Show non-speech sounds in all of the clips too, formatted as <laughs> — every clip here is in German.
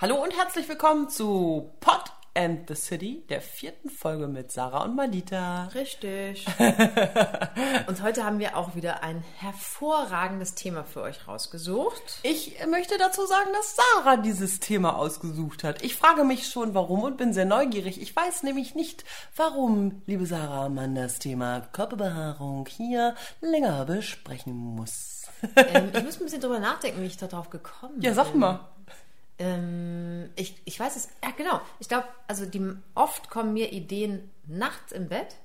Hallo und herzlich willkommen zu Pot and the City, der vierten Folge mit Sarah und Malita. Richtig. <laughs> und heute haben wir auch wieder ein hervorragendes Thema für euch rausgesucht. Ich möchte dazu sagen, dass Sarah dieses Thema ausgesucht hat. Ich frage mich schon, warum und bin sehr neugierig. Ich weiß nämlich nicht, warum, liebe Sarah, man das Thema Körperbehaarung hier länger besprechen muss. ähm, <laughs> ich muss ein bisschen drüber nachdenken, wie ich darauf gekommen bin. Ja, sag mal. Ähm, ich, ich weiß es, ja genau. Ich glaube, also die, oft kommen mir Ideen nachts im Bett,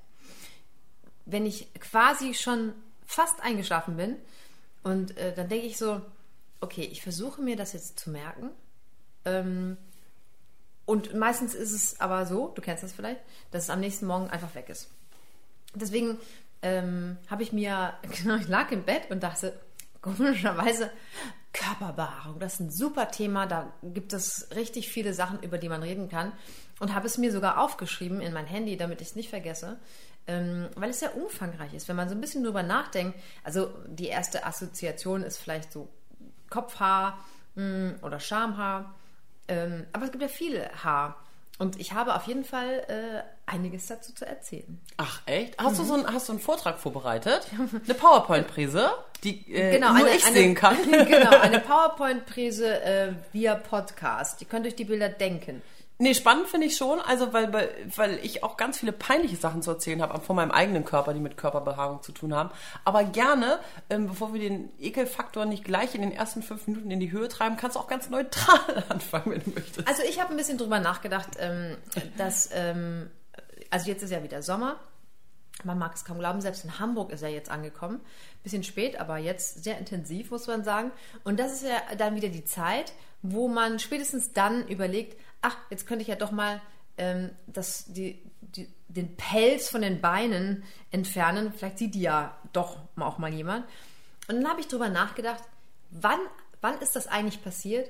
wenn ich quasi schon fast eingeschlafen bin. Und äh, dann denke ich so, okay, ich versuche mir das jetzt zu merken. Ähm, und meistens ist es aber so, du kennst das vielleicht, dass es am nächsten Morgen einfach weg ist. Deswegen ähm, habe ich mir, <laughs> genau, ich lag im Bett und dachte, komischerweise, Körperbehaarung, das ist ein super Thema. Da gibt es richtig viele Sachen, über die man reden kann. Und habe es mir sogar aufgeschrieben in mein Handy, damit ich es nicht vergesse, ähm, weil es sehr umfangreich ist. Wenn man so ein bisschen drüber nachdenkt, also die erste Assoziation ist vielleicht so Kopfhaar hm, oder Schamhaar. Ähm, aber es gibt ja viel Haar. Und ich habe auf jeden Fall äh, einiges dazu zu erzählen. Ach, echt? Hast, mhm. du so einen, hast du einen Vortrag vorbereitet? Eine PowerPoint-Präse, die äh, genau, nur eine, ich sehen kann? <laughs> genau, <laughs> eine PowerPoint-Präse äh, via Podcast. Die könnt euch die Bilder denken. Nee, spannend finde ich schon, also weil, weil ich auch ganz viele peinliche Sachen zu erzählen habe von meinem eigenen Körper, die mit Körperbehaarung zu tun haben. Aber gerne, ähm, bevor wir den Ekelfaktor nicht gleich in den ersten fünf Minuten in die Höhe treiben, kannst du auch ganz neutral <laughs> anfangen, wenn du möchtest. Also ich habe ein bisschen drüber nachgedacht, ähm, dass, ähm, also jetzt ist ja wieder Sommer. Man mag es kaum glauben, selbst in Hamburg ist er jetzt angekommen. Bisschen spät, aber jetzt sehr intensiv, muss man sagen. Und das ist ja dann wieder die Zeit, wo man spätestens dann überlegt, ach, jetzt könnte ich ja doch mal ähm, das, die, die, den Pelz von den Beinen entfernen. Vielleicht sieht die ja doch auch mal jemand. Und dann habe ich darüber nachgedacht, wann, wann ist das eigentlich passiert,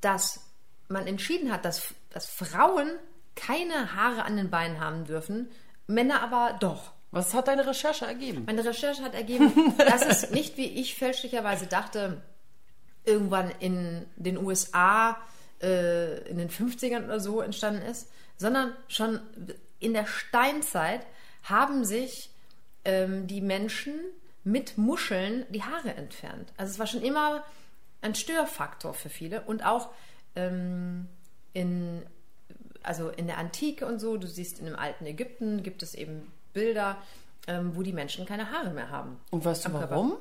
dass man entschieden hat, dass, dass Frauen keine Haare an den Beinen haben dürfen, Männer aber doch. Was hat deine Recherche ergeben? Meine Recherche hat ergeben, <laughs> dass es nicht, wie ich fälschlicherweise dachte, irgendwann in den USA äh, in den 50ern oder so entstanden ist, sondern schon in der Steinzeit haben sich ähm, die Menschen mit Muscheln die Haare entfernt. Also es war schon immer ein Störfaktor für viele und auch ähm, in, also in der Antike und so, du siehst in dem alten Ägypten gibt es eben Bilder, ähm, wo die Menschen keine Haare mehr haben. Und weißt du warum? Körper.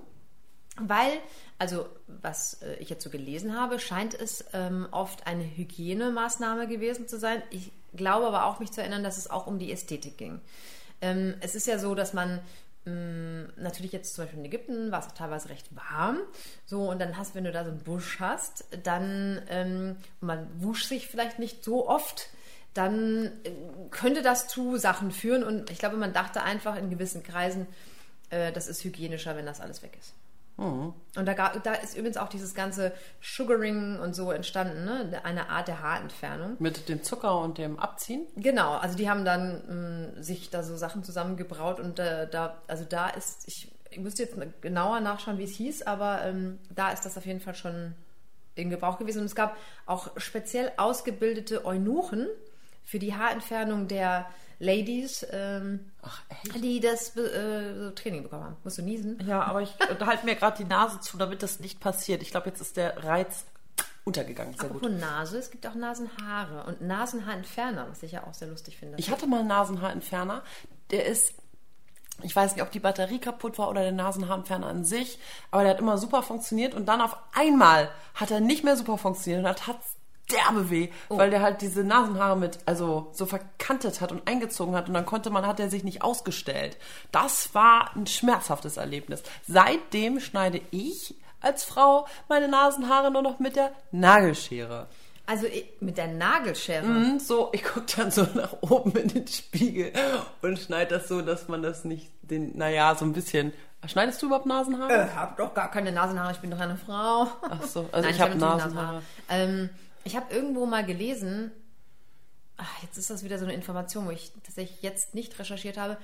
Weil, also was äh, ich jetzt so gelesen habe, scheint es ähm, oft eine Hygienemaßnahme gewesen zu sein. Ich glaube aber auch mich zu erinnern, dass es auch um die Ästhetik ging. Ähm, es ist ja so, dass man mh, mm, natürlich jetzt zum Beispiel in Ägypten war es teilweise recht warm. So, und dann hast, wenn du da so einen Busch hast, dann, ähm, man wusch sich vielleicht nicht so oft, dann äh, könnte das zu Sachen führen. Und ich glaube, man dachte einfach in gewissen Kreisen, äh, das ist hygienischer, wenn das alles weg ist. Mhm. Und da, da, ist übrigens auch dieses ganze Sugaring und so entstanden, ne? eine Art der Haarentfernung. Mit dem Zucker und dem Abziehen? Genau, also die haben dann mh, sich da so Sachen zusammengebraut und äh, da, also da ist, ich, ich müsste jetzt genauer nachschauen, wie es hieß, aber ähm, da ist das auf jeden Fall schon in Gebrauch gewesen. Und es gab auch speziell ausgebildete Eunuchen für die Haarentfernung der Ladies, ähm, Ach, die das äh, so Training bekommen haben. Musst du niesen? Ja, aber ich halte mir gerade die Nase zu, damit das nicht passiert. Ich glaube, jetzt ist der Reiz untergegangen. Sehr Apropos gut. Nase, es gibt auch Nasenhaare und Nasenhaarentferner, was ich ja auch sehr lustig finde. Ich hatte mal einen Nasenhaarentferner, der ist ich weiß nicht, ob die Batterie kaputt war oder der Nasenhaarentferner an sich, aber der hat immer super funktioniert und dann auf einmal hat er nicht mehr super funktioniert und hat derbe weh, oh. weil der halt diese Nasenhaare mit, also so verkantet hat und eingezogen hat und dann konnte man, hat er sich nicht ausgestellt. Das war ein schmerzhaftes Erlebnis. Seitdem schneide ich als Frau meine Nasenhaare nur noch mit der Nagelschere. Also mit der Nagelschere? Mhm, so, ich gucke dann so <laughs> nach oben in den Spiegel und schneide das so, dass man das nicht, den, naja, so ein bisschen Schneidest du überhaupt Nasenhaare? Äh, hab doch gar keine Nasenhaare, ich bin doch eine Frau. Ach so, also <laughs> Nein, ich, habe Nasenhaare. Nasenhaare. Ähm, ich habe irgendwo mal gelesen, ach, jetzt ist das wieder so eine Information, wo ich tatsächlich jetzt nicht recherchiert habe,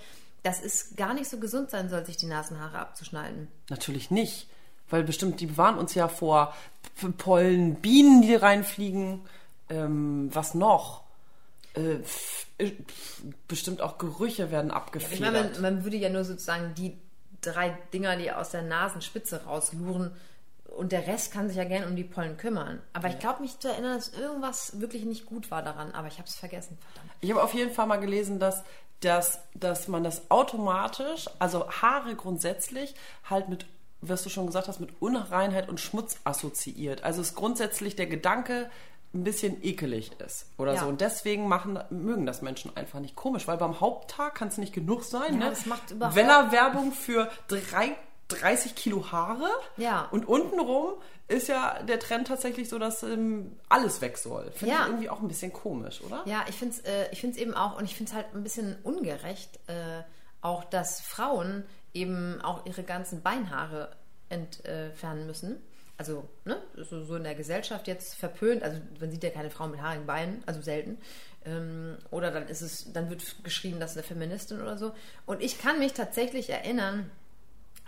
dass es gar nicht so gesund sein soll, sich die Nasenhaare abzuschneiden. Natürlich nicht. Weil bestimmt, die bewahren uns ja vor Pollen, Bienen, die reinfliegen. Ähm, was noch? Äh, äh, bestimmt auch Gerüche werden Ich abgefedert. meine, man, man würde ja nur sozusagen die drei Dinger, die aus der Nasenspitze rausluren, und der Rest kann sich ja gern um die Pollen kümmern. Aber ich glaube mich zu erinnern, dass irgendwas wirklich nicht gut war daran. Aber ich habe es vergessen, verdammt. Ich habe auf jeden Fall mal gelesen, dass, dass, dass man das automatisch, also Haare grundsätzlich, halt mit, was du schon gesagt hast, mit Unreinheit und Schmutz assoziiert. Also ist grundsätzlich der Gedanke ein bisschen ekelig ist oder Ja. so. Und deswegen machen, mögen das Menschen einfach nicht komisch, weil beim Haupttag kann es nicht genug sein. Ja, ne? das macht überhaupt- Weller-Werbung für drei, 30 Kilo Haare. Ja. Und untenrum ist ja der Trend tatsächlich so, dass ähm, alles weg soll. Finde Ja. ich irgendwie auch ein bisschen komisch, oder? Ja, ich finde es äh, ich find's eben auch, und ich finde es halt ein bisschen ungerecht, äh, auch, dass Frauen eben auch ihre ganzen Beinhaare entfernen müssen. Also, ne, so, so in der Gesellschaft jetzt verpönt. Also, man sieht ja keine Frau mit haarigen Beinen, also selten. Ähm, oder dann ist es, dann wird geschrieben, das ist eine Feministin oder so. Und ich kann mich tatsächlich erinnern,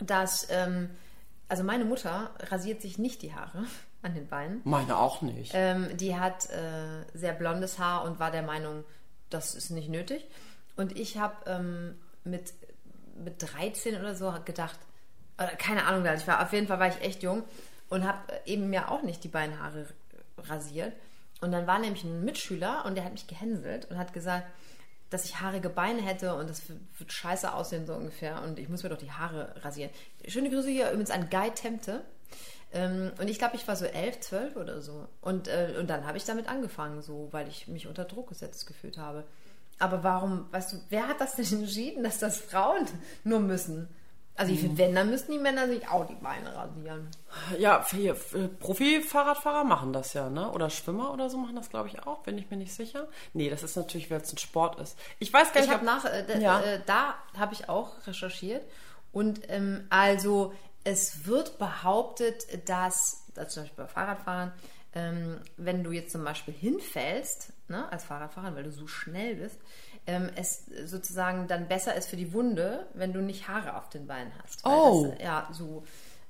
dass, ähm, also meine Mutter rasiert sich nicht die Haare <laughs> an den Beinen. Meine auch nicht. Ähm, die hat äh, sehr blondes Haar und war der Meinung, das ist nicht nötig. Und ich habe ähm, mit, mit 13 oder so gedacht, oder keine Ahnung, ich war. Auf jeden Fall war ich echt jung und habe eben mir auch nicht die Beinhaare rasiert. Und dann war nämlich ein Mitschüler und der hat mich gehänselt und hat gesagt, dass ich haarige Beine hätte und das wird, scheiße aussehen, so ungefähr. Und ich muss mir doch die Haare rasieren. Schöne Grüße hier übrigens an Guy Temte. Ähm, und ich glaube, ich war so elf, zwölf oder so. Und, äh, und dann habe ich damit angefangen, so, weil ich mich unter Druck gesetzt gefühlt habe. Aber warum, weißt du, wer hat das denn <laughs> entschieden, dass das Frauen nur müssen? Also ich finde, wenn, dann müssten die Männer sich auch die Beine rasieren. Ja, hier, äh, Profi-Fahrradfahrer machen das ja, ne? Oder Schwimmer oder so machen das, glaube ich, auch. Bin ich mir nicht sicher. Nee, das ist natürlich, weil es ein Sport ist. Ich weiß gar Ich nicht, habe nach, äh, Ja. äh, da habe ich auch recherchiert. Und ähm, also es wird behauptet, dass, also zum Beispiel bei Fahrradfahrern, ähm, wenn du jetzt zum Beispiel hinfällst, ne, als Fahrradfahrer, weil du so schnell bist, ähm, es sozusagen dann besser ist für die Wunde, wenn du nicht Haare auf den Beinen hast. Weil Oh. Das, ja, so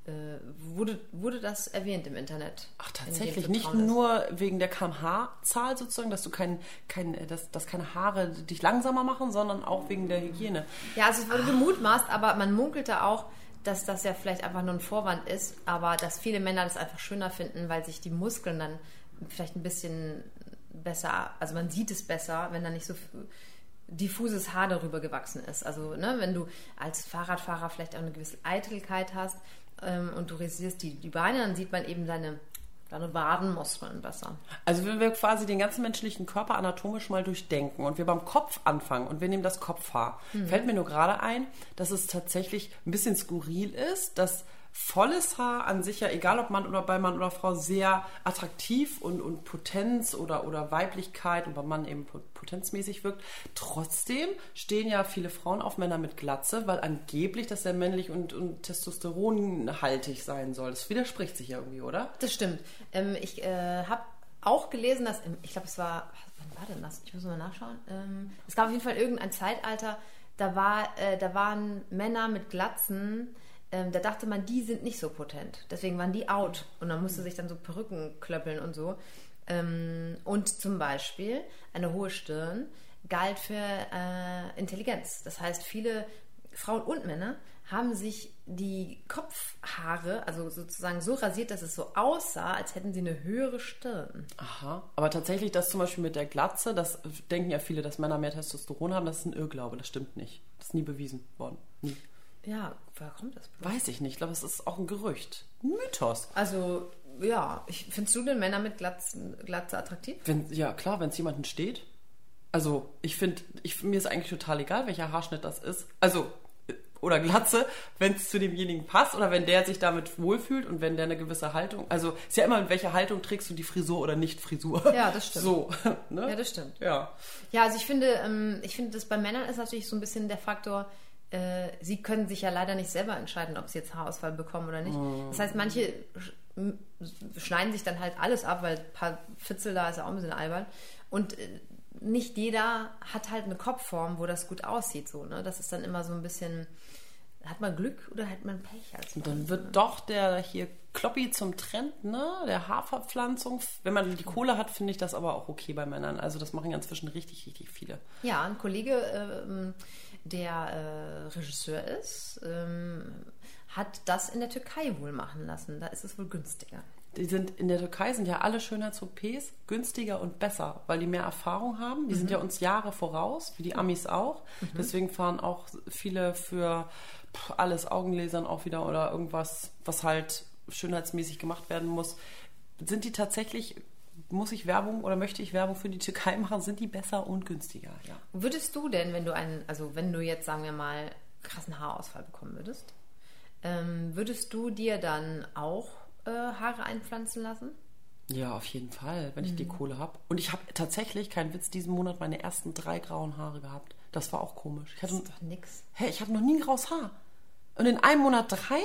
äh, wurde, wurde das erwähnt im Internet. Ach, tatsächlich. jedem Nicht nur wegen der kmh-Zahl sozusagen, dass du kein, kein, äh, dass, dass keine Haare dich langsamer machen, sondern auch wegen der Hygiene. Ja, also es wurde gemutmaßt, aber man munkelte auch, dass das ja vielleicht einfach nur ein Vorwand ist, aber dass viele Männer das einfach schöner finden, weil sich die Muskeln dann vielleicht ein bisschen besser, also man sieht es besser, wenn da nicht so f- diffuses Haar darüber gewachsen ist. Also ne, wenn du als Fahrradfahrer vielleicht auch eine gewisse Eitelkeit hast ähm, und du rasierst die, die Beine, dann sieht man eben deine, deine Wadenmuskeln besser. Also wenn wir quasi den ganzen menschlichen Körper anatomisch mal durchdenken und wir beim Kopf anfangen und wir nehmen das Kopfhaar, fällt mir nur gerade ein, dass es tatsächlich ein bisschen skurril ist, dass volles Haar an sich ja, egal ob Mann oder bei Mann oder Frau, sehr attraktiv und, und Potenz oder, oder Weiblichkeit und beim Mann eben po- potenzmäßig wirkt. Trotzdem stehen ja viele Frauen auf Männer mit Glatze, weil angeblich das sehr männlich und, und testosteronhaltig sein soll. Das widerspricht sich ja irgendwie, oder? Das stimmt. Ähm, ich äh, habe auch gelesen, dass, im, ich glaube, es war, wann war denn das? Ich muss mal nachschauen. Ähm, es gab auf jeden Fall irgendein Zeitalter, da, war, äh, da waren Männer mit Glatzen, ähm, da dachte man, die sind nicht so potent. Deswegen waren die out. Und man musste sich dann so Perücken klöppeln und so. Ähm, und zum Beispiel eine hohe Stirn galt für äh, Intelligenz. Das heißt, viele Frauen und Männer haben sich die Kopfhaare, also sozusagen so rasiert, dass es so aussah, als hätten sie eine höhere Stirn. Aha. Aber tatsächlich, das zum Beispiel mit der Glatze, das denken ja viele, dass Männer mehr Testosteron haben, das ist ein Irrglaube, das stimmt nicht. Das ist nie bewiesen worden. Nie. Ja, woher kommt das? bloß? Weiß ich nicht, ich glaube, es ist auch ein Gerücht. Ein Mythos. Also, ja, ich, findest du denn Männer mit Glatzen, Glatze attraktiv? Wenn, ja, klar, wenn es jemanden steht. Also, ich finde, ich, mir ist eigentlich total egal, welcher Haarschnitt das ist. Also, äh, oder Glatze, wenn es zu demjenigen passt oder wenn der sich damit wohlfühlt und wenn der eine gewisse Haltung. Also, ist ja immer, in welcher Haltung trägst du die Frisur oder nicht Frisur. Ja, das stimmt. So, <laughs> ne? Ja, das stimmt. Ja. Ja, also ich finde, ähm, ich finde, das bei Männern ist natürlich so ein bisschen der Faktor, äh, sie können sich ja leider nicht selber entscheiden, ob sie jetzt Haarausfall bekommen oder nicht. Das heißt, manche schneiden sich dann halt alles ab, weil ein paar Fitzel da ist ja auch ein bisschen albern. Und äh, nicht jeder hat halt eine Kopfform, wo das gut aussieht. So, ne? Das ist dann immer so ein bisschen, hat man Glück oder hat man Pech als Und dann wird doch der hier Kloppi zum Trend, ne? Der Haarverpflanzung. Wenn man die Kohle hat, finde ich das aber auch okay bei Männern. Also das machen ja inzwischen richtig, richtig viele. Ja, ein Kollege, ähm, der äh, Regisseur ist, ähm, hat das in der Türkei wohl machen lassen. Da ist es wohl günstiger. Die sind in der Türkei sind ja alle Schönheits-OPs günstiger und besser, weil die mehr Erfahrung haben. Die sind ja uns Jahre voraus, wie die Amis auch. Deswegen fahren auch viele für pff, alles Augenlasern auch wieder oder irgendwas, was halt schönheitsmäßig gemacht werden muss. Sind die tatsächlich, muss ich Werbung oder möchte ich Werbung für die Türkei machen, sind die besser und günstiger, ja. Würdest du denn, wenn du einen, also wenn du jetzt, sagen wir mal, krassen Haarausfall bekommen würdest, ähm, würdest du dir dann auch äh, Haare einpflanzen lassen? Ja, auf jeden Fall, wenn ich die Kohle habe. Und ich habe tatsächlich, kein Witz, diesen Monat meine ersten drei grauen Haare gehabt. Das war auch komisch. Ich hatte, Das ist doch nix. hä, ich hatte noch nie ein graues Haar. Und in einem Monat drei?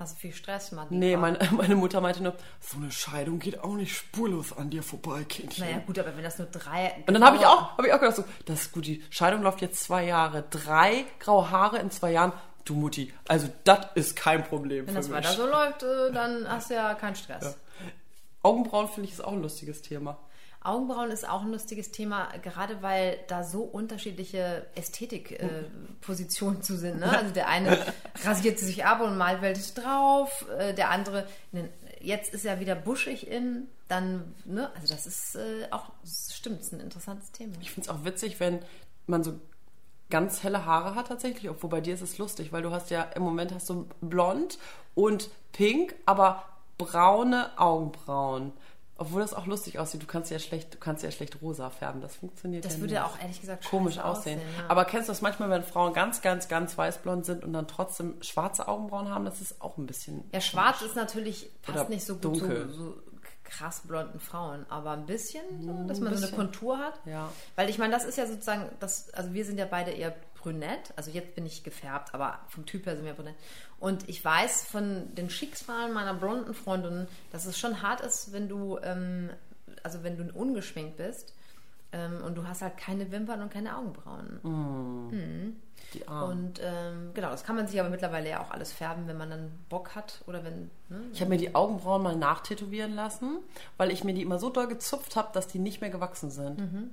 Hast du viel Stress, Mann? Nee, meine, <laughs> meine Mutter meinte nur, so eine Scheidung geht auch nicht spurlos an dir vorbei, Kindchen. Naja, gut, aber wenn das nur drei. Und dann habe ich auch, habe ich auch gedacht, so, das ist gut, die Scheidung läuft jetzt zwei Jahre. Drei graue Haare in zwei Jahren. Du Mutti, also das ist kein Problem Wenn für das mich. weiter so läuft, äh, dann hast du ja keinen Stress. Augenbrauen finde ich ist auch ein lustiges Thema. Augenbrauen ist auch ein lustiges Thema, gerade weil da so unterschiedliche Ästhetikpositionen zu sind. Ne? Also der eine rasiert sich ab und malt welches drauf, äh, der andere, jetzt ist er wieder buschig in, dann, ne? also das ist äh, auch, das stimmt, ist ein interessantes Thema. Ich finde es auch witzig, wenn man so ganz helle Haare hat tatsächlich, obwohl bei dir ist es lustig, weil du hast ja im Moment hast du blond und pink, aber braune Augenbrauen. Obwohl das auch lustig aussieht, du kannst ja schlecht, du kannst ja schlecht rosa färben. Das funktioniert Das ja würde nicht. auch ehrlich gesagt komisch scheiße aussehen. ja. Aber kennst du das manchmal, wenn Frauen ganz, ganz, ganz weißblond sind und dann trotzdem schwarze Augenbrauen haben? Das ist auch ein bisschen. Ja, schwarz ist natürlich, passt Oder nicht so gut dunkel. zu so krass blonden Frauen, aber ein bisschen, so, dass ein man so eine bisschen. Kontur hat. Ja. Weil ich meine, das ist ja sozusagen, das, also wir sind ja beide eher brünett, also jetzt bin ich gefärbt, aber vom Typ her sind wir brünett. Und ich weiß von den Schicksalen meiner blonden Freundinnen, dass es schon hart ist, wenn du, ähm, also wenn du ungeschminkt bist ähm, und du hast halt keine Wimpern und keine Augenbrauen. Die Arme. Und ähm, genau, das kann man sich aber mittlerweile ja auch alles färben, wenn man dann Bock hat oder wenn, ne? Ich habe mir die Augenbrauen mal nachtätowieren lassen, weil ich mir die immer so doll gezupft habe, dass die nicht mehr gewachsen sind. Mhm.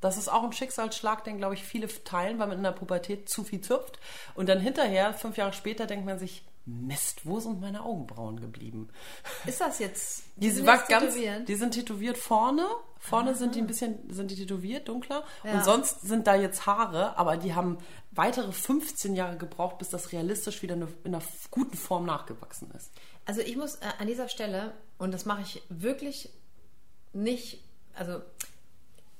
Das ist auch ein Schicksalsschlag, den, glaube ich, viele teilen, weil man in der Pubertät zu viel zupft. Und dann hinterher, fünf Jahre später, denkt man sich, Mist, wo sind meine Augenbrauen geblieben? Ist das jetzt? Die, sind sind jetzt ganz, tätowiert? die sind tätowiert vorne. Vorne sind die ein bisschen, sind die tätowiert, dunkler. Ja. Und sonst sind da jetzt Haare, aber die haben weitere 15 Jahre gebraucht, bis das realistisch wieder eine, in einer guten Form nachgewachsen ist. Also ich muss äh, an dieser Stelle, und das mache ich wirklich nicht, also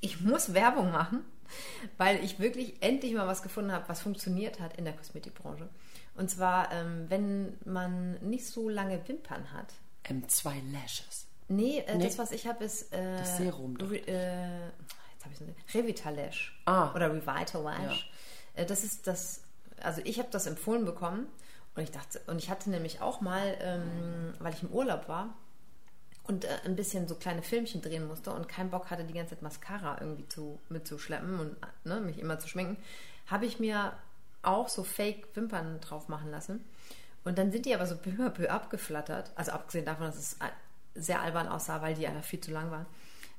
ich muss Werbung machen, weil ich wirklich endlich mal was gefunden habe, was funktioniert hat in der Kosmetikbranche. Und zwar, ähm, wenn man nicht so lange Wimpern hat. M2 Lashes. Nee, äh, Nee. das, was ich habe, ist äh, Das Serum doch. Re, äh, jetzt habe ich Revitalash Ah. oder Revitalash. Äh, das ist das, also ich habe das empfohlen bekommen und ich dachte, und ich hatte nämlich auch mal, ähm, weil ich im Urlaub war und äh, ein bisschen so kleine Filmchen drehen musste und keinen Bock hatte, die ganze Zeit Mascara irgendwie zu, mitzuschleppen und ne, mich immer zu schminken, habe ich mir auch so Fake-Wimpern drauf machen lassen. Und dann sind die aber so peu à peu abgeflattert. Also abgesehen davon, dass es a- sehr albern aussah, weil die einfach viel zu lang waren.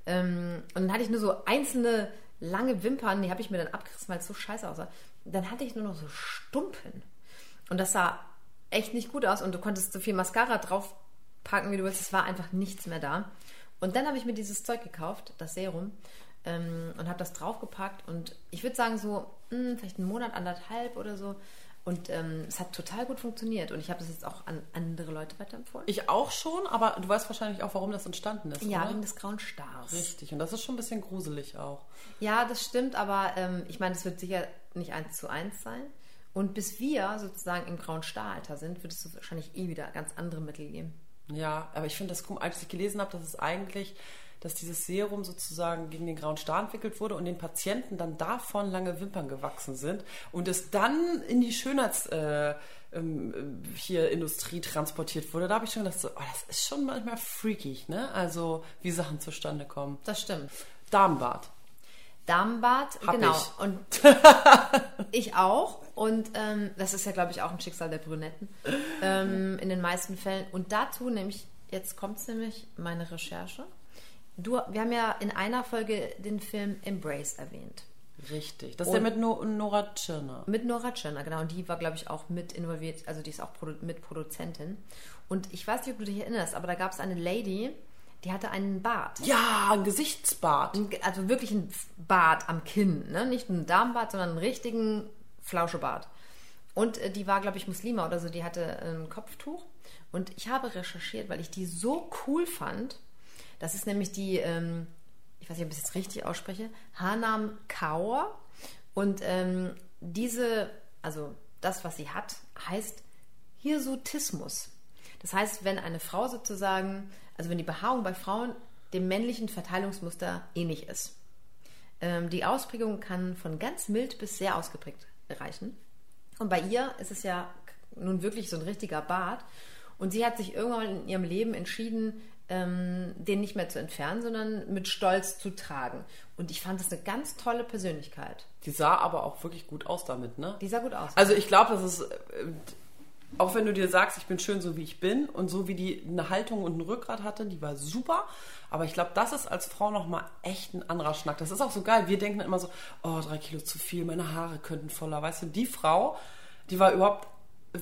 Ähm, und dann hatte ich nur so einzelne lange Wimpern, die habe ich mir dann abgerissen, weil es so scheiße aussah. Dann hatte ich nur noch so Stumpen. Und das sah echt nicht gut aus und du konntest so viel Mascara draufpacken, wie du willst. Es war einfach nichts mehr da. Und dann habe ich mir dieses Zeug gekauft, das Serum, ähm, und habe das draufgepackt. Und ich würde sagen, so mh, vielleicht einen Monat, anderthalb oder so. Und ähm, es hat total gut funktioniert. Und ich habe das jetzt auch an andere Leute weiterempfohlen. Ich auch schon, aber du weißt wahrscheinlich auch, warum das entstanden ist. ja, oder? wegen des grauen Stars. Richtig, und das ist schon ein bisschen gruselig auch. Ja, das stimmt, aber ähm, ich meine, es wird sicher nicht eins zu eins sein. Und bis wir sozusagen im grauen Staralter sind, wird es wahrscheinlich eh wieder ganz andere Mittel geben. Ja, aber ich finde das komisch, als ich gelesen habe, dass es eigentlich, dass dieses Serum sozusagen gegen den grauen Star entwickelt wurde und den Patienten dann davon lange Wimpern gewachsen sind und es dann in die Schönheits äh, ähm, hier Industrie transportiert wurde. Da habe ich schon gedacht, so, oh, das ist schon manchmal freakig, ne? Also wie Sachen zustande kommen. Das stimmt. Damenbart. Hab genau. ich. Und <laughs> ich auch. Und ähm, das ist ja, glaube ich, auch ein Schicksal der Brünetten ähm, in den meisten Fällen. Und dazu nämlich, jetzt kommt nämlich meine Recherche. Du, wir haben ja in einer Folge den Film Embrace erwähnt. Richtig. Das ist der mit no Nora Tschirner. Mit Nora Tschirner, genau. Und die war, glaube ich, auch mit involviert. Also die ist auch Produ mit Produzentin. Und ich weiß nicht, ob du dich erinnerst, aber da gab es eine Lady, die hatte einen Bart. Ja, ein Gesichtsbart. Also wirklich ein Bart am Kinn. Ne? Nicht einen Darmbart, sondern einen richtigen Flauschebart. Und äh, die war, glaube ich, Muslima oder so. Die hatte ein Kopftuch. Und ich habe recherchiert, weil ich die so cool fand. Das ist nämlich die, ähm, ich weiß nicht, ob ich es jetzt richtig ausspreche, Hanam Kaur. Und ähm, diese, also das, was sie hat, heißt Hirsutismus. Das heißt, wenn eine Frau sozusagen, also wenn die Behaarung bei Frauen dem männlichen Verteilungsmuster ähnlich ist. Ähm, die Ausprägung kann von ganz mild bis sehr ausgeprägt reichen. Und bei ihr ist es ja nun wirklich so ein richtiger Bart. Und sie hat sich irgendwann in ihrem Leben entschieden, ähm, den nicht mehr zu entfernen, sondern mit Stolz zu tragen. Und ich fand das eine ganz tolle Persönlichkeit. Die sah aber auch wirklich gut aus damit, ne? Die sah gut aus. Also ich glaube, das ist, äh, auch wenn du dir sagst, ich bin schön so wie ich bin und so wie die eine Haltung und ein Rückgrat hatte, die war super. Aber ich glaube, das ist als Frau nochmal echt ein anderer Schnack. Das ist auch so geil. Wir denken immer so, oh, drei Kilo zu viel, meine Haare könnten voller. Weißt du, die Frau, die war überhaupt,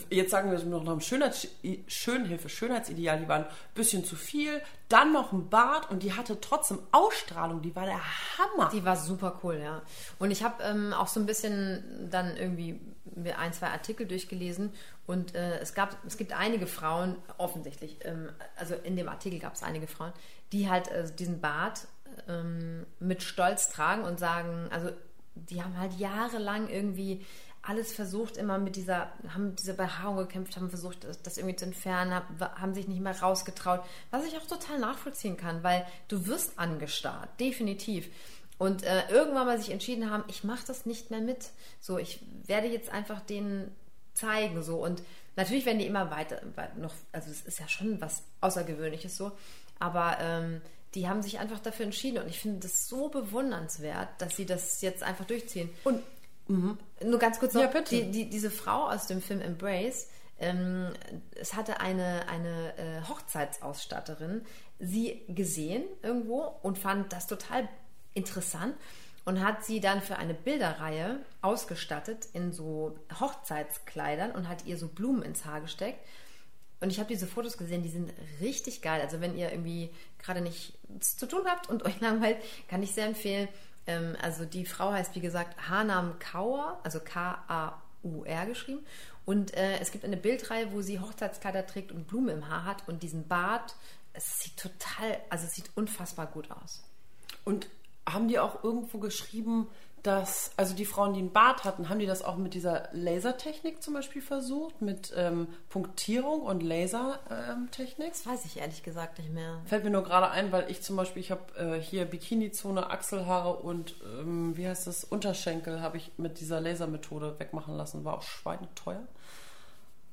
jetzt sagen wir noch dem Schönheits Schönhilfe, Schönheitsideal, die war ein bisschen zu viel, dann noch ein Bart und die hatte trotzdem Ausstrahlung, die war der Hammer. Die war super cool, ja. Und ich habe ähm, auch so ein bisschen dann irgendwie mir ein, zwei Artikel durchgelesen und äh, es gab, es gibt einige Frauen, offensichtlich, ähm, also in dem Artikel gab es einige Frauen, die halt äh, diesen Bart ähm, mit Stolz tragen und sagen, also die haben halt jahrelang irgendwie alles versucht, immer mit dieser, haben diese Behaarung gekämpft, haben versucht, das, irgendwie zu entfernen, hab, haben sich nicht mehr rausgetraut, was ich auch total nachvollziehen kann, weil du wirst angestarrt, definitiv. Und äh, irgendwann mal sich entschieden haben, ich mache das nicht mehr mit. So, ich werde jetzt einfach denen zeigen. So. Und natürlich werden die immer weiter, weiter noch, also es ist ja schon was Außergewöhnliches so, aber ähm, die haben sich einfach dafür entschieden und ich finde das so bewundernswert, dass sie das jetzt einfach durchziehen. Und Nur ganz kurz noch, Ja. Die, die, diese Frau aus dem Film Embrace, ähm, es hatte eine, eine äh, Hochzeitsausstatterin sie gesehen irgendwo und fand das total interessant und hat sie dann für eine Bilderreihe ausgestattet in so Hochzeitskleidern und hat ihr so Blumen ins Haar gesteckt. Und ich habe diese Fotos gesehen, die sind richtig geil. Also wenn ihr irgendwie gerade nichts zu tun habt und <laughs> euch langweilt, kann ich sehr empfehlen. Ähm, also die Frau heißt, wie gesagt, Hanam Kaur, also K-A-U-R geschrieben. Und äh, es gibt eine Bildreihe, wo sie Hochzeitskleider trägt und Blumen im Haar hat und diesen Bart. Es sieht total, also es sieht unfassbar gut aus. Und haben die auch irgendwo geschrieben, dass, also die Frauen, die einen Bart hatten, haben die das auch mit dieser Lasertechnik zum Beispiel versucht? Mit ähm, Punktierung und Lasertechnik? Das weiß ich ehrlich gesagt nicht mehr. Fällt mir nur gerade ein, weil ich zum Beispiel, ich habe äh, hier Bikini-Zone, Achselhaare und ähm, wie heißt das, Unterschenkel habe ich mit dieser Lasermethode wegmachen lassen. War auch schweineteuer.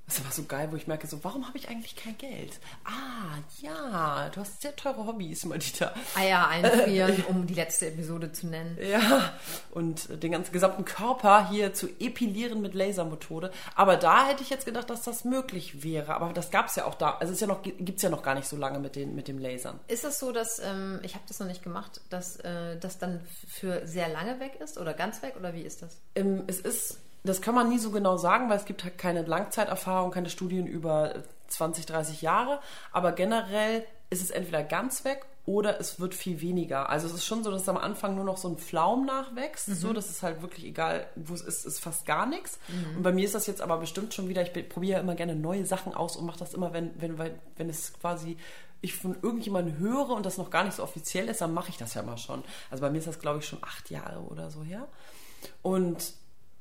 Das war so geil, wo ich merke, so, warum habe ich eigentlich kein Geld? Ah, ja, du hast sehr teure Hobbys, Madita. Eier <laughs> einfrieren, um die letzte Episode zu nennen. Ja, und den ganzen gesamten Körper hier zu epilieren mit Lasermethode. Aber da hätte ich jetzt gedacht, dass das möglich wäre. Aber das gab es ja auch da. Also es ja noch, gibt es ja noch gar nicht so lange mit, den, mit dem Lasern. Ist das so, dass, ähm, ich habe das noch nicht gemacht, dass äh, das dann für sehr lange weg ist oder ganz weg oder wie ist das? Ähm, es ist, das kann man nie so genau sagen, weil es gibt halt keine Langzeiterfahrung, keine Studien über 20, 30 Jahre. Aber generell ist es entweder ganz weg oder es wird viel weniger. Also es ist schon so, dass am Anfang nur noch so ein Pflaum nachwächst. So, das ist halt wirklich egal, wo es ist, ist fast gar nichts. Und bei mir ist das jetzt aber bestimmt schon wieder, ich probiere immer gerne neue Sachen aus und mache das immer, wenn, wenn, wenn es quasi ich von irgendjemandem höre und das noch gar nicht so offiziell ist, dann mache ich das ja mal schon. Also bei mir ist das, glaube ich, schon acht Jahre oder so her. Und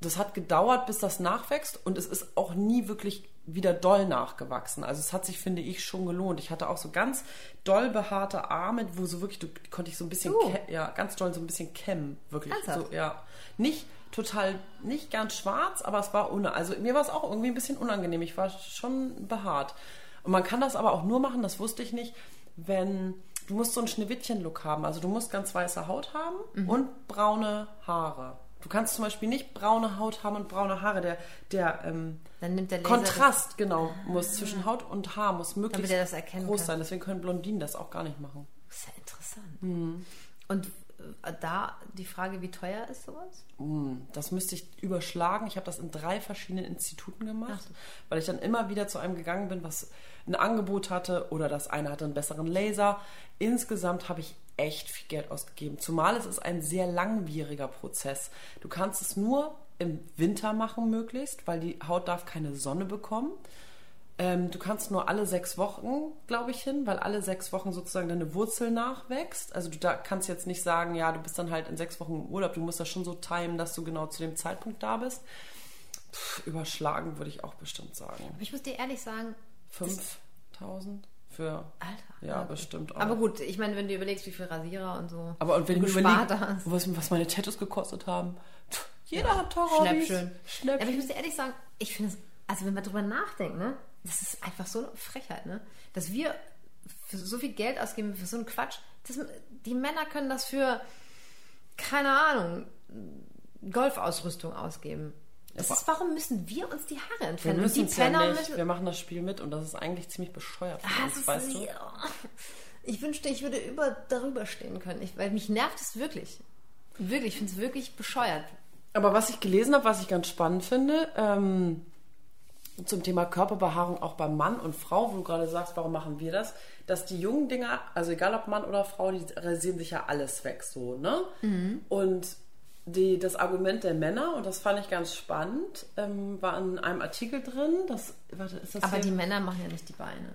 das hat gedauert, bis das nachwächst und es ist auch nie wirklich wieder doll nachgewachsen. Also es hat sich, finde ich, schon gelohnt. Ich hatte auch so ganz doll behaarte Arme, wo so wirklich, du konnte ich so ein bisschen, Uh. ja, ganz doll so ein bisschen kämmen, wirklich. Ernsthaft? So, ja. Nicht total, nicht ganz schwarz, aber es war ohne. Also mir war es auch irgendwie ein bisschen unangenehm. Ich war schon behaart. Und man kann das aber auch nur machen, das wusste ich nicht, wenn du musst so einen Schneewittchen-Look haben. Also du musst ganz weiße Haut haben und braune Haare. Du kannst zum Beispiel nicht braune Haut haben und braune Haare. Der, der, ähm, der Kontrast, genau, muss zwischen Haut und Haar muss möglichst groß kann. sein. Deswegen können Blondinen das auch gar nicht machen. Das ist ja interessant. Mhm. Und äh, da die Frage, wie teuer ist sowas? Das müsste ich überschlagen. Ich habe das in drei verschiedenen Instituten gemacht, weil ich dann immer wieder zu einem gegangen bin, was ein Angebot hatte oder das eine hatte einen besseren Laser. Insgesamt habe ich echt viel Geld ausgegeben. Zumal es ist ein sehr langwieriger Prozess. Du kannst es nur im Winter machen möglichst, weil die Haut darf keine Sonne bekommen. Ähm, du kannst nur alle sechs Wochen, glaube ich, hin, weil alle sechs Wochen sozusagen deine Wurzel nachwächst. Also du da kannst jetzt nicht sagen, ja, du bist dann halt in sechs Wochen im Urlaub. Du musst das schon so timen, dass du genau zu dem Zeitpunkt da bist. Pff, überschlagen würde ich auch bestimmt sagen. Aber ich muss dir ehrlich sagen, 5000 für. Alter. Ja, bestimmt auch. Aber gut, ich meine, wenn du überlegst, wie viel Rasierer und so Aber und wenn du hast. was, was meine Tattoos gekostet haben, pff, jeder hat teure. Schnäppchen. Schnäppchen. Aber ich muss dir ehrlich sagen, ich finde es, also wenn man drüber nachdenkt, ne, das ist einfach so eine Frechheit, ne, dass wir so viel Geld ausgeben für so einen Quatsch. Das, die Männer können das für, keine Ahnung, Golfausrüstung ausgeben. Das aber- ist, warum müssen wir uns die Haare Wir entfernen? Und müssen die ja Männer nicht. müssen. Wir machen das Spiel mit und das ist eigentlich ziemlich bescheuert für Ah, uns, das weißt ist, du? ja. Ich wünschte, ich würde über, darüber stehen können, ich, weil mich nervt es wirklich. Wirklich, ich finde es wirklich bescheuert. Aber was ich gelesen habe, was ich ganz spannend finde, ähm, zum Thema Körperbehaarung auch beim Mann und Frau, wo du gerade sagst, warum machen wir das? Dass die jungen Dinger, also egal ob Mann oder Frau, die rasieren sich ja alles weg so, ne? Mhm. Und die, das Argument der Männer, und das fand ich ganz spannend, ähm, war in einem Artikel drin, das, warte, ist das Aber hier? die Männer machen ja nicht die Beine.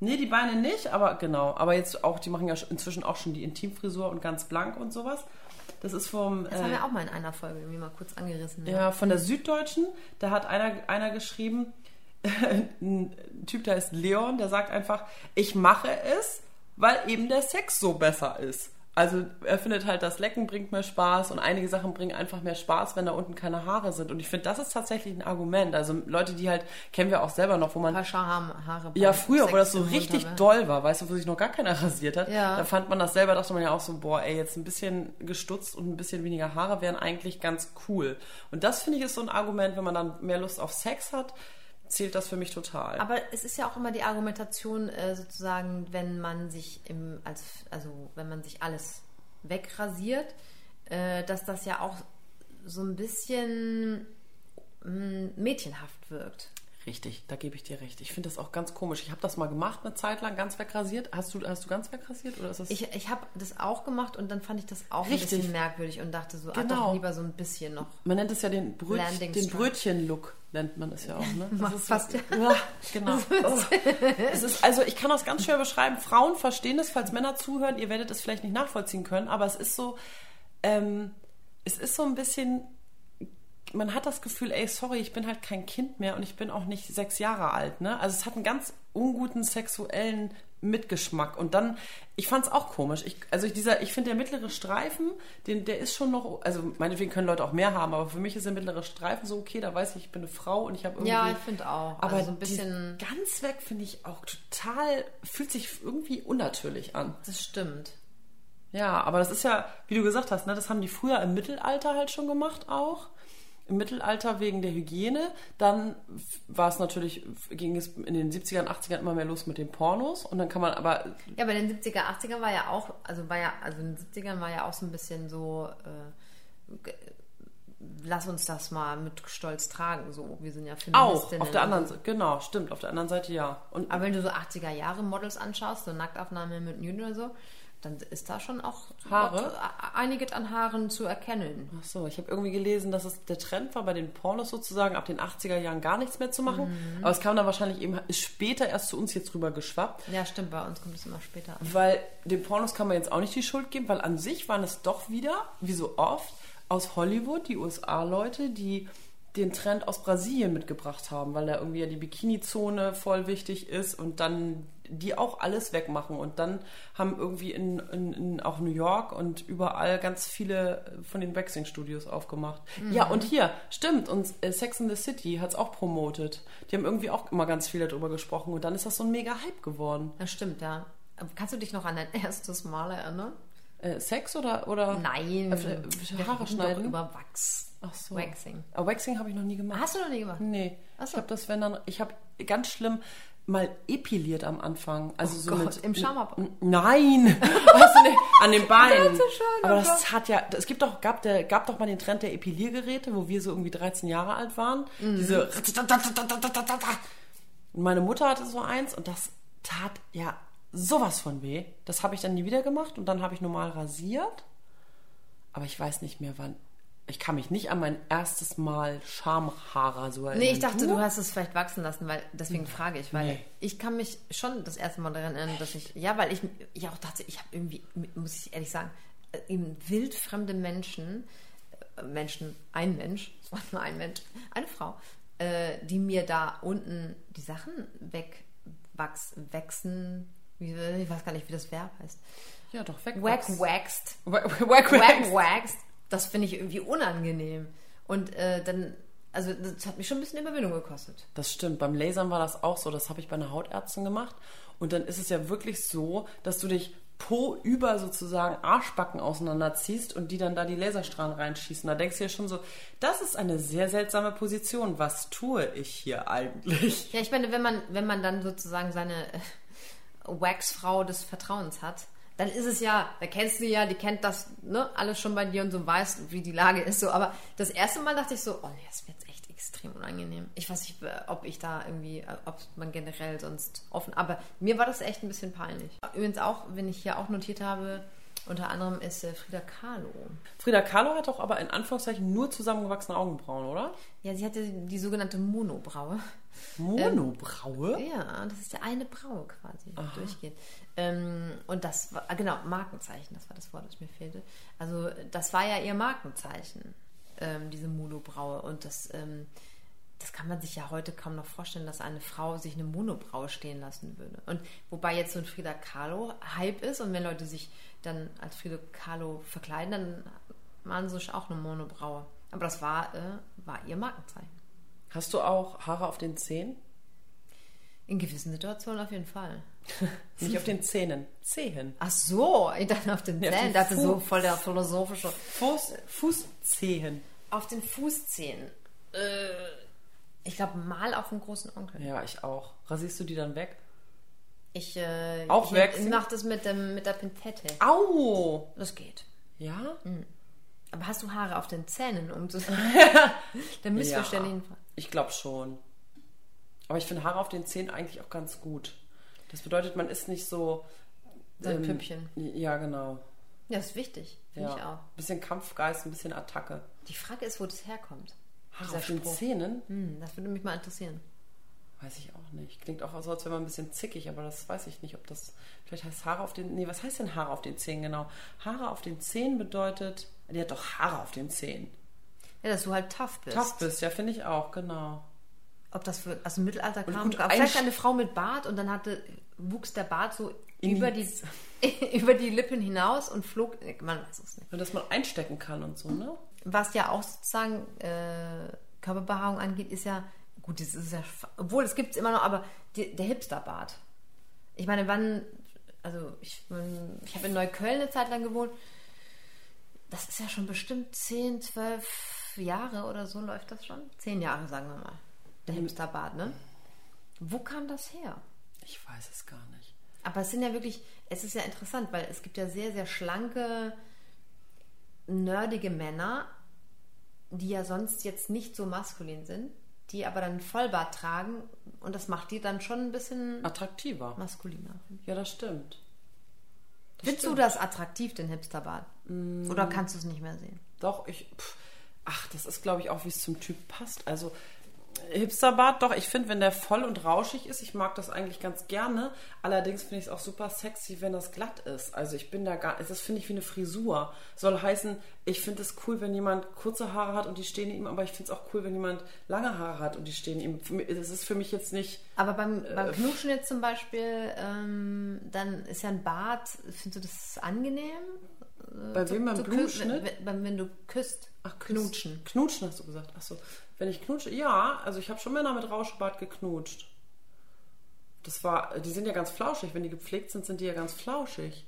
Nee, die Beine nicht, aber genau. Aber jetzt auch, die machen ja inzwischen auch schon die Intimfrisur und ganz blank und sowas. Das ist vom. Das haben wir auch mal in einer Folge irgendwie mal kurz angerissen. Äh, Ja, von der Süddeutschen, da hat einer, einer geschrieben, <laughs> ein Typ, der heißt Leon, der sagt einfach, ich mache es, weil eben der Sex so besser ist. Also er findet halt, das Lecken bringt mehr Spaß und einige Sachen bringen einfach mehr Spaß, wenn da unten keine Haare sind. Und ich finde, das ist tatsächlich ein Argument. Also Leute, die halt, kennen wir auch selber noch, wo man Pascha haben Haare. ja, früher, wo das so richtig habe. doll war, weißt du, wo sich noch gar keiner <laughs> rasiert hat, Ja. da fand man das selber, dachte man ja auch so, boah, ey, jetzt ein bisschen gestutzt und ein bisschen weniger Haare wären eigentlich ganz cool. Und das finde ich ist so ein Argument, wenn man dann mehr Lust auf Sex hat, zählt das für mich total. Aber es ist ja auch immer die Argumentation äh, sozusagen, wenn man sich im, als, also wenn man sich alles wegrasiert, äh, dass das ja auch so ein bisschen mh, mädchenhaft wirkt. Richtig, da gebe ich dir recht. Ich finde das auch ganz komisch. Ich habe das mal gemacht, eine Zeit lang, ganz wegrasiert. Hast du, hast du ganz wegrasiert oder ist das? Ich, ich habe das auch gemacht und dann fand ich das auch Richtig. ein bisschen merkwürdig und dachte so, ah, Genau. doch lieber so ein bisschen noch. man nennt es ja den, Bröt, den. Brötchen-Look, nennt man es ja auch, ne? <laughs> Das ist fast- ja, genau. <laughs> Oh. es ist, also ich kann das ganz schwer beschreiben. Frauen verstehen das, falls Männer zuhören, ihr werdet es vielleicht nicht nachvollziehen können, aber es ist so, ähm, es ist so ein bisschen, man hat das Gefühl, ey, sorry, ich bin halt kein Kind mehr und ich bin auch nicht sechs Jahre alt, ne? Also es hat einen ganz unguten sexuellen Mitgeschmack. Und dann, ich fand es auch komisch. Ich, also ich, dieser, ich finde der mittlere Streifen, den, der ist schon noch, also meinetwegen können Leute auch mehr haben, aber für mich ist der mittlere Streifen so okay, da weiß ich, ich bin eine Frau und ich habe irgendwie. Ja, ich finde auch. Aber also so ein bisschen. ganz weg finde ich auch total, fühlt sich irgendwie unnatürlich an. Das stimmt. Ja, aber das ist ja, wie du gesagt hast, ne, das haben die früher im Mittelalter halt schon gemacht auch. Im Mittelalter wegen der Hygiene. Dann war es natürlich, ging es in den 70ern, 80ern immer mehr los mit den Pornos. Und dann kann man aber, Ja, bei den 70er, 80er war ja auch, also war ja, also in den 70ern war ja auch so ein bisschen so, äh, lass uns das mal mit Stolz tragen, so. Wir sind ja auch Feministinnen. auf der anderen Seite, genau, stimmt, auf der anderen Seite ja. Und Aber wenn du so 80er Jahre Models anschaust, so Nacktaufnahmen mit Nude oder so, dann ist da schon auch Haare? einiges an Haaren zu erkennen. Ach so, ich habe irgendwie gelesen, dass es der Trend war, bei den Pornos sozusagen ab den 80er Jahren gar nichts mehr zu machen. Mhm. Aber es kam dann wahrscheinlich eben, später erst zu uns jetzt rüber geschwappt. Ja, stimmt, bei uns kommt es immer später an. Weil den Pornos kann man jetzt auch nicht die Schuld geben, weil an sich waren es doch wieder, wie so oft, aus Hollywood, die USA-Leute, die den Trend aus Brasilien mitgebracht haben, weil da irgendwie ja die Bikini-Zone voll wichtig ist und dann die auch alles wegmachen. Und dann haben irgendwie in, in, in auch New York und überall ganz viele von den Waxing-Studios aufgemacht. Ja, und hier, stimmt, und äh, Sex in the City hat es auch promotet. Die haben irgendwie auch immer ganz viel darüber gesprochen und dann ist das so ein mega Hype geworden. Das stimmt, ja. Kannst du dich noch an dein erstes Mal erinnern? Äh, Sex oder, oder Nein. Äh, Haare schneiden? Über Wachs. Ach so. Waxing. Aber Waxing habe ich noch nie gemacht. Hast du noch nie gemacht? Nee. Ach so. Ich habe das, wenn dann, ich habe ganz schlimm mal epiliert am Anfang. Also so Oh Gott, mit, im Schamhaar? N- Nein! <laughs> weißt du an den Beinen. Das so Aber oh das hat ja, es gibt doch, gab, der, gab doch mal den Trend der Epiliergeräte, wo wir so irgendwie 13 Jahre alt waren. Mhm. Diese. Und meine Mutter hatte so eins und das tat ja sowas von weh. Das habe ich dann nie wieder gemacht und dann habe ich normal rasiert. Aber ich weiß nicht mehr wann. Ich kann mich nicht an mein erstes Mal Schamhaare so erinnern. Nee, ich dachte, du hast es vielleicht wachsen lassen, weil deswegen frage ich, weil Nee. ich kann mich schon das erste Mal daran erinnern, dass ich, ja, weil ich, ich auch dachte, ich habe irgendwie, muss ich ehrlich sagen, äh, eben wildfremde Menschen, äh, Menschen, ein Mensch, <laughs> es war nur ein Mensch, eine Frau, äh, die mir da unten die Sachen wegwachs, wachsen, wie, ich weiß gar nicht, wie das Verb heißt, Ja, doch, weg. wack waxed, Wack, <laughs> wack, wack wack. waxed, das finde ich irgendwie unangenehm. Und äh, dann, also das hat mich schon ein bisschen Überwindung gekostet. Das stimmt. Beim Lasern war das auch so. Das habe ich bei einer Hautärztin gemacht. Und dann ist es ja wirklich so, dass du dich po über sozusagen Arschbacken auseinanderziehst und die dann da die Laserstrahlen reinschießen. Da denkst du dir schon so, das ist eine sehr seltsame Position. Was tue ich hier eigentlich? Ja, ich meine, wenn man, wenn man dann sozusagen seine äh, Wax-Frau des Vertrauens hat, dann ist es ja, da kennst du ja, die kennt das ne, alles schon bei dir und so weiß, wie die Lage ist. So. Aber das erste Mal dachte ich so, oh nee, das wird jetzt echt extrem unangenehm. Ich weiß nicht, äh, ob ich da irgendwie, äh, ob man generell sonst offen, aber mir war das echt ein bisschen peinlich. Übrigens auch, wenn ich hier auch notiert habe, unter anderem ist äh, Frida Kahlo. Frida Kahlo hat doch aber in Anführungszeichen nur zusammengewachsene Augenbrauen, oder? Ja, sie hatte die sogenannte Monobraue. Monobraue? Ja, das ist ja eine Braue quasi, die durchgeht. Ähm, und das war, ah, genau, Markenzeichen, das war das Wort, das mir fehlte. Also, das war ja ihr Markenzeichen, ähm, diese Monobraue. Und das, ähm, das kann man sich ja heute kaum noch vorstellen, dass eine Frau sich eine Monobraue stehen lassen würde. Und wobei jetzt so ein Frida Kahlo Hype ist und wenn Leute sich dann als Frida Kahlo verkleiden, dann machen sie sich auch eine Monobraue. Aber das war, äh, war ihr Markenzeichen. Hast du auch Haare auf den Zehen? In gewissen Situationen auf jeden Fall. <laughs> Nicht auf den Zähnen. Zehen. Ach so, ich dachte auf den Ja, auf Zähnen, den dachte so voll der philosophische. Fuß, Fußzehen. Auf den Fußzehen. Äh, ich glaube mal auf dem großen Onkel. Ja, ich auch. Rasierst du die dann weg? Ich, äh, Auch ich, Waxing? ich mach das mit, dem, mit der Pinzette. Au! Das geht. Ja? Aber hast du Haare auf den Zähnen, um zu <laughs> <laughs> der missverständlichen Frage. Ich glaube schon. Aber ich finde Haare auf den Zähnen eigentlich auch ganz gut. Das bedeutet, man ist nicht so. So ein Püppchen. Ja, genau. Ja, ist wichtig. Finde Ja. ich auch. Bisschen Kampfgeist, ein bisschen Attacke. Die Frage ist, wo das herkommt. Haare auf den Spruch. Zähnen? Hm, das würde mich mal interessieren. Weiß ich auch nicht. Klingt auch so, als wäre man ein bisschen zickig, aber das weiß ich nicht, ob das. Vielleicht heißt Haare auf den. Nee, was heißt denn Haare auf den Zähnen genau? Haare auf den Zähnen bedeutet. Die hat doch Haare auf den Zähnen. Ja, dass du halt tough bist. Tough bist, ja, finde ich auch, genau. Ob das für, aus dem Mittelalter kam. gut Gab vielleicht eine Frau mit Bart und dann hatte, wuchs der Bart so über die- <laughs> über die Lippen hinaus und flog. Man weiß es nicht. Und dass man einstecken kann und so, ne? Was ja auch sozusagen äh, Körperbehaarung angeht, ist ja, gut, das ist ja, obwohl es gibt es immer noch, aber die, der Hipsterbart. Ich meine, wann, also ich, ich habe in Neukölln eine Zeit lang gewohnt, das ist ja schon bestimmt 10, 12 Jahre oder so läuft das schon. 10 Jahre, sagen wir mal. Der Hipsterbart, ne? Wo kam das her? Ich weiß es gar nicht. Aber es sind ja wirklich, es ist ja interessant, weil es gibt ja sehr, sehr schlanke, nerdige Männer, die ja sonst jetzt nicht so maskulin sind, die aber dann Vollbart tragen und das macht die dann schon ein bisschen Attraktiver. maskuliner. Ja, das stimmt. Findest du das attraktiv, den Hipsterbart? Oder kannst du es nicht mehr sehen? Doch, ich. Pff, ach, das ist, glaube ich, auch, wie es zum Typ passt. Also, Hipsterbart, doch, ich finde, wenn der voll und rauschig ist, ich mag das eigentlich ganz gerne. Allerdings finde ich es auch super sexy, wenn das glatt ist. Also, ich bin da gar. Das finde ich wie eine Frisur. Soll heißen, ich finde es cool, wenn jemand kurze Haare hat und die stehen ihm, aber ich finde es auch cool, wenn jemand lange Haare hat und die stehen ihm. Es ist für mich jetzt nicht. Aber beim, beim Knutschen jetzt zum Beispiel, ähm, dann ist ja ein Bart, findest du das angenehm? Bei wem beim Blumenschnitt? Wenn, wenn, wenn du küsst. Ach, knutschen. Knutschen hast du gesagt. Ach so. Wenn ich knutsche, ja, also ich habe schon Männer mit Rauschbart geknutscht. Das war, die sind ja ganz flauschig. Wenn die gepflegt sind, sind die ja ganz flauschig.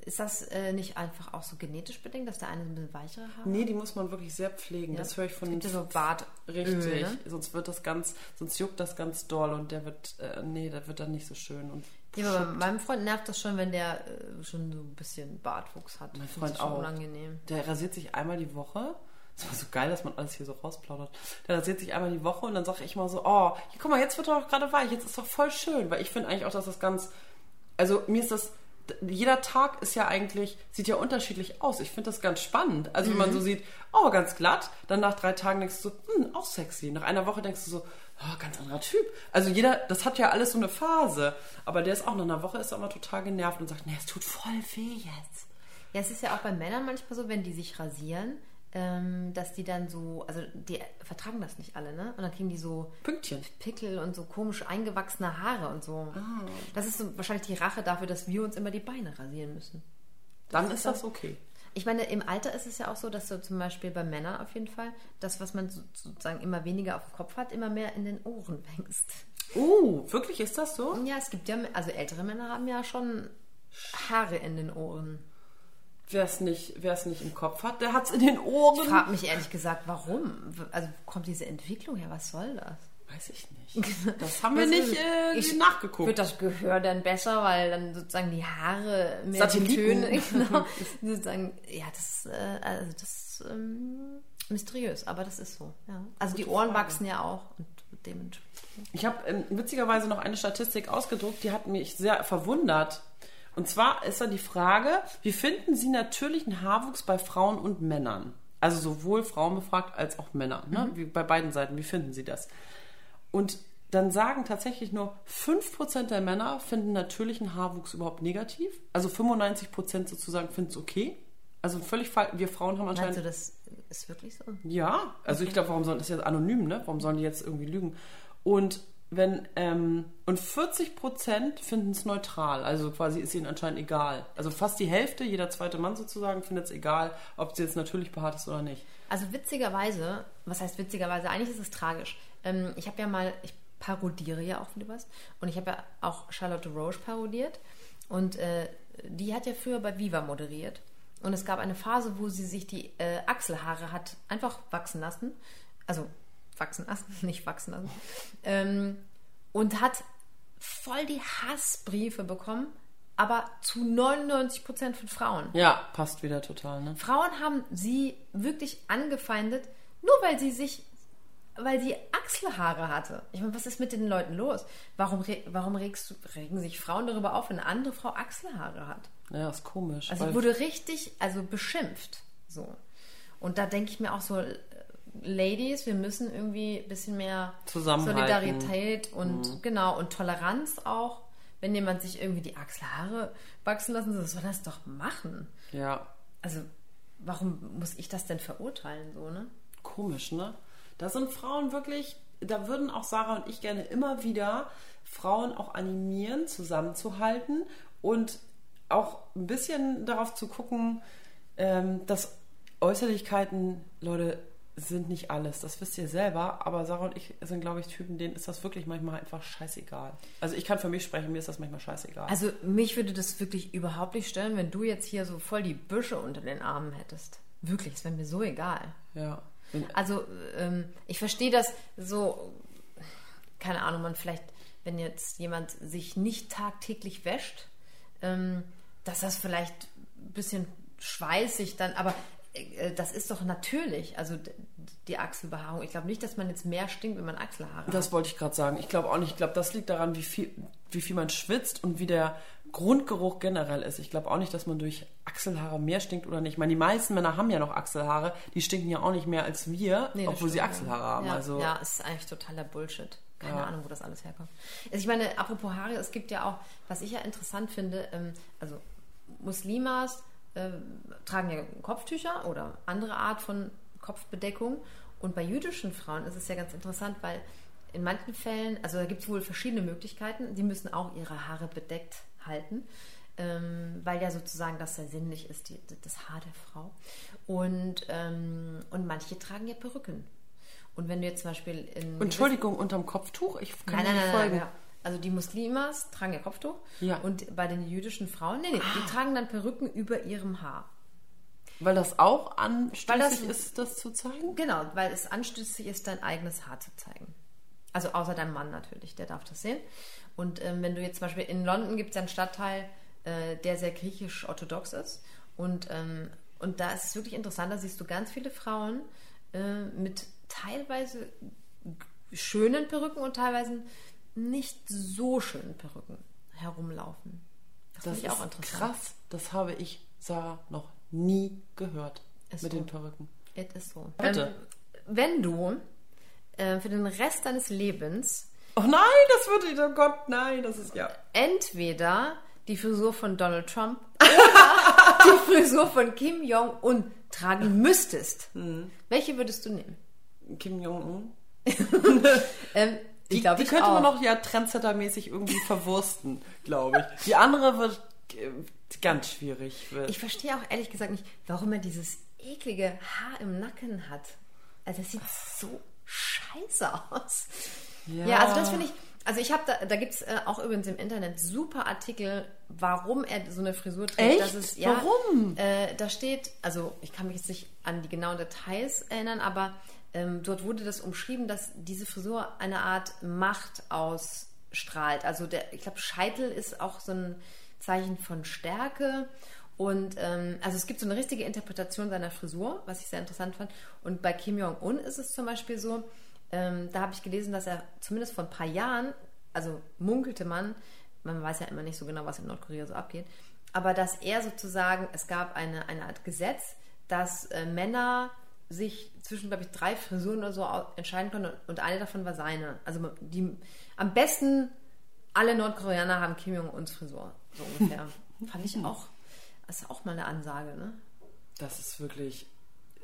Ist das äh, nicht einfach auch so genetisch bedingt, dass der eine ein bisschen weichere Haare Nee, die muss man wirklich sehr pflegen. Ja. Das höre ich von gibt ja so Bart- Richtig. Öl, ne? Sonst wird das ganz, sonst juckt das ganz doll und der wird, äh, nee, der wird dann nicht so schön. Und Ja, aber meinem Freund nervt das schon, wenn der äh, schon so ein bisschen Bartwuchs hat. Mein Freund auch. unangenehm. Der rasiert sich einmal die Woche. Das war so geil, dass man alles hier so rausplaudert. Der rasiert sich einmal die Woche und dann sage ich mal so, oh, hier, guck mal, jetzt wird er doch gerade weich, jetzt ist doch voll schön. Weil ich finde eigentlich auch, dass das ganz, also mir ist das, jeder Tag ist ja eigentlich, sieht ja unterschiedlich aus. Ich finde das ganz spannend. Also wenn man so sieht, oh, ganz glatt, dann nach drei Tagen denkst du so, hm, auch sexy. Nach einer Woche denkst du so, oh, ganz anderer Typ. Also jeder, das hat ja alles so eine Phase. Aber der ist auch nach einer Woche ist er immer total genervt und sagt, nee, es tut voll weh jetzt. Ja, es ist ja auch bei Männern manchmal so, wenn die sich rasieren, dass die dann so, also die vertragen das nicht alle, ne? Und dann kriegen die so Pünktchen. Pickel und so komisch eingewachsene Haare und so. Ah. Das ist so wahrscheinlich die Rache dafür, dass wir uns immer die Beine rasieren müssen. Dann ist das okay. Ich meine, im Alter ist es ja auch so, dass du zum Beispiel bei Männern auf jeden Fall das, was man so- sozusagen immer weniger auf dem Kopf hat, immer mehr in den Ohren wächst. Uh, wirklich ist das so? Ja, es gibt ja, also ältere Männer haben ja schon Haare in den Ohren. Wer es nicht, nicht im Kopf hat, der hat es in den Ohren. Ich frage mich ehrlich gesagt, warum? Also wo kommt diese Entwicklung her? Was soll das? Weiß ich nicht. <laughs> Das haben wir nicht äh, ich- nachgeguckt. Wird das Gehör dann besser, weil dann sozusagen die Haare mehr die Satelliten. Töne, <laughs> genau, <laughs> sozusagen, ja, das, äh, also das ist ähm, mysteriös, aber das ist so. Ja. Also die Ohren wachsen ja auch und dementsprechend. Ich habe ähm, witzigerweise noch eine Statistik ausgedruckt, die hat mich sehr verwundert. Und zwar ist da die Frage, wie finden Sie natürlichen Haarwuchs bei Frauen und Männern? Also sowohl Frauen befragt als auch Männer, ne? wie bei beiden Seiten. Wie finden Sie das? Und dann sagen tatsächlich nur 5% der Männer finden natürlichen Haarwuchs überhaupt negativ. Also 95% sozusagen finden es okay. Also völlig falsch. Wir Frauen haben anscheinend. Du, das ist wirklich so? Ja, also ich glaube, warum sollen das jetzt anonym, ne? Warum sollen die jetzt irgendwie lügen? Und wenn ähm, und 40 Prozent finden es neutral, also quasi ist ihnen anscheinend egal. Also fast die Hälfte, jeder zweite Mann sozusagen, findet es egal, ob sie jetzt natürlich behaart ist oder nicht. Also witzigerweise, was heißt witzigerweise? Eigentlich ist es tragisch. Ähm, ich habe ja mal, ich parodiere ja auch wieder was und ich habe ja auch Charlotte Roche parodiert und äh, die hat ja früher bei Viva moderiert und es gab eine Phase, wo sie sich die äh, Achselhaare hat einfach wachsen lassen, also wachsen lassen, <laughs> nicht wachsen lassen ähm, und hat voll die Hassbriefe bekommen, aber zu 99 Prozent von Frauen. Ja, passt wieder total, ne? Frauen haben sie wirklich angefeindet, nur weil sie sich, weil sie Achselhaare hatte. Ich meine, was ist mit den Leuten los? Warum, re warum regst regen sich Frauen darüber auf, wenn eine andere Frau Achselhaare hat? Ja, ist komisch. Also wurde richtig, also beschimpft. So. Und da denke ich mir auch so, Ladies, wir müssen irgendwie ein bisschen mehr. Solidarität und genau und Toleranz auch. Wenn jemand sich irgendwie die Achselhaare wachsen lassen soll, soll das doch machen. ja, Also, warum muss ich das denn verurteilen, so, ne? komisch, ne? Da sind Frauen wirklich, da würden auch Sarah und ich gerne immer wieder Frauen auch animieren, zusammenzuhalten und auch ein bisschen darauf zu gucken, ähm, dass Äußerlichkeiten, Leute, sind nicht alles. Das wisst ihr selber, aber Sarah und ich sind, glaube ich, Typen, denen ist das wirklich manchmal einfach scheißegal. Also ich kann für mich sprechen, mir ist das manchmal scheißegal. Also, mich würde das wirklich überhaupt nicht stören, wenn du jetzt hier so voll die Büsche unter den Armen hättest. Wirklich, es wäre mir so egal. ja. Also, ähm, ich verstehe das so, keine Ahnung, man vielleicht, wenn jetzt jemand sich nicht tagtäglich wäscht, ähm, dass das vielleicht ein bisschen schweißig dann, aber das ist doch natürlich, also die Achselbehaarung. Ich glaube nicht, dass man jetzt mehr stinkt, wenn man Achselhaare hat. Das wollte ich gerade sagen. Ich glaube auch nicht. Ich glaube, das liegt daran, wie viel, wie viel man schwitzt und wie der Grundgeruch generell ist. Ich glaube auch nicht, dass man durch Achselhaare mehr stinkt oder nicht. Ich meine, die meisten Männer haben ja noch Achselhaare. Die stinken ja auch nicht mehr als wir, Nee, obwohl sie Achselhaare ja. haben. Ja, also ja, ist eigentlich totaler Bullshit. Keine Ja. Ahnung, wo das alles herkommt. Also ich meine, apropos Haare, es gibt ja auch, was ich ja interessant finde, ähm, also Muslimas ähm, tragen ja Kopftücher oder andere Art von Kopfbedeckung. Und bei jüdischen Frauen ist es ja ganz interessant, weil in manchen Fällen, also da gibt es wohl verschiedene Möglichkeiten, die müssen auch ihre Haare bedeckt halten, ähm, weil ja sozusagen das sehr sinnlich ist, die, das Haar der Frau. Und, ähm, und manche tragen ja Perücken. Und wenn du jetzt zum Beispiel in. Entschuldigung, unterm Kopftuch? Ich kann Nein, nein, nicht nein, nein, folgen. ja. Also die Muslimas tragen ja Kopftuch. Ja. Und bei den jüdischen Frauen, nee, nee, die tragen dann Perücken über ihrem Haar. Weil das auch anstößig das- ist, das zu zeigen? Genau, weil es anstößig ist, dein eigenes Haar zu zeigen. Also außer deinem Mann natürlich, der darf das sehen. Und ähm, wenn du jetzt zum Beispiel in London gibt es einen Stadtteil, äh, der sehr griechisch-orthodox ist. Und, ähm, und da ist es wirklich interessant, da siehst du ganz viele Frauen äh, mit teilweise schönen Perücken und teilweise nicht so schönen Perücken herumlaufen. Das, Das ist auch interessant. krass. Das habe ich, Sarah, noch nie gehört. Ist mit so. den Perücken. Es ist so. Bitte. Ähm, wenn du äh, für den Rest deines Lebens Oh nein, das würde ich, oh Gott, nein, das ist ja. entweder die Frisur von Donald Trump <laughs> oder die Frisur von Kim Jong-un tragen müsstest, Mhm. welche würdest du nehmen? Kim Jong-un. <laughs> Ähm, Die, ich glaube, die könnte auch. man noch ja trendsettermäßig irgendwie verwursten, glaube ich. Die andere wird äh, ganz schwierig. Wird. Ich verstehe auch ehrlich gesagt nicht, warum er dieses eklige Haar im Nacken hat. Also das sieht so scheiße aus. Ja, also das finde ich, also ich habe da, da gibt es äh, auch übrigens im Internet super Artikel, warum er so eine Frisur trägt. Echt? Das ist, ja, Warum? Äh, da steht, also ich kann mich jetzt nicht an die genauen Details erinnern, aber ähm, dort wurde das umschrieben, dass diese Frisur eine Art Macht ausstrahlt. Also der, ich glaube, Scheitel ist auch so ein Zeichen von Stärke. Und ähm, also es gibt so eine richtige Interpretation seiner Frisur, was ich sehr interessant fand. Und bei Kim Jong-un ist es zum Beispiel so, ähm, da habe ich gelesen, dass er zumindest vor ein paar Jahren, also munkelte man, man weiß ja immer nicht so genau, was in Nordkorea so abgeht, aber dass er sozusagen, es gab eine, eine Art Gesetz, dass äh, Männer sich zwischen, glaube ich, drei Frisuren oder so entscheiden konnten und eine davon war seine. Also die am besten alle Nordkoreaner haben Kim Jong-uns Frisur, so ungefähr. <laughs> Fand ich auch, das ist auch mal eine Ansage, ne? Das ist wirklich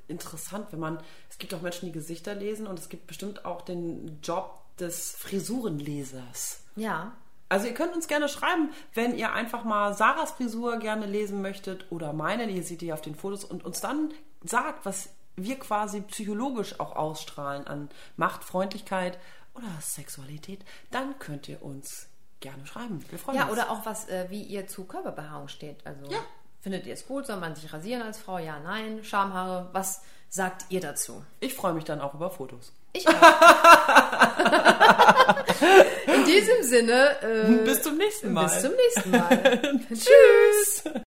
interessant, wenn man. Es gibt auch Menschen, die Gesichter lesen und es gibt bestimmt auch den Job des Frisurenlesers. Ja. Also ihr könnt uns gerne schreiben, wenn ihr einfach mal Sarahs Frisur gerne lesen möchtet oder meine, die seht ihr auf den Fotos und uns dann sagt, was wir quasi psychologisch auch ausstrahlen an Macht, Freundlichkeit oder Sexualität, dann könnt ihr uns gerne schreiben. Wir freuen Ja, uns. oder auch was, äh, wie ihr zu Körperbehaarung steht. Also Ja. findet ihr es gut? Soll man sich rasieren als Frau? Ja, nein. Schamhaare, was sagt ihr dazu? ich freue mich dann auch über Fotos. Ich auch. <laughs> In diesem Sinne, äh, Bis zum nächsten Mal. bis zum nächsten Mal. <laughs> Tschüss.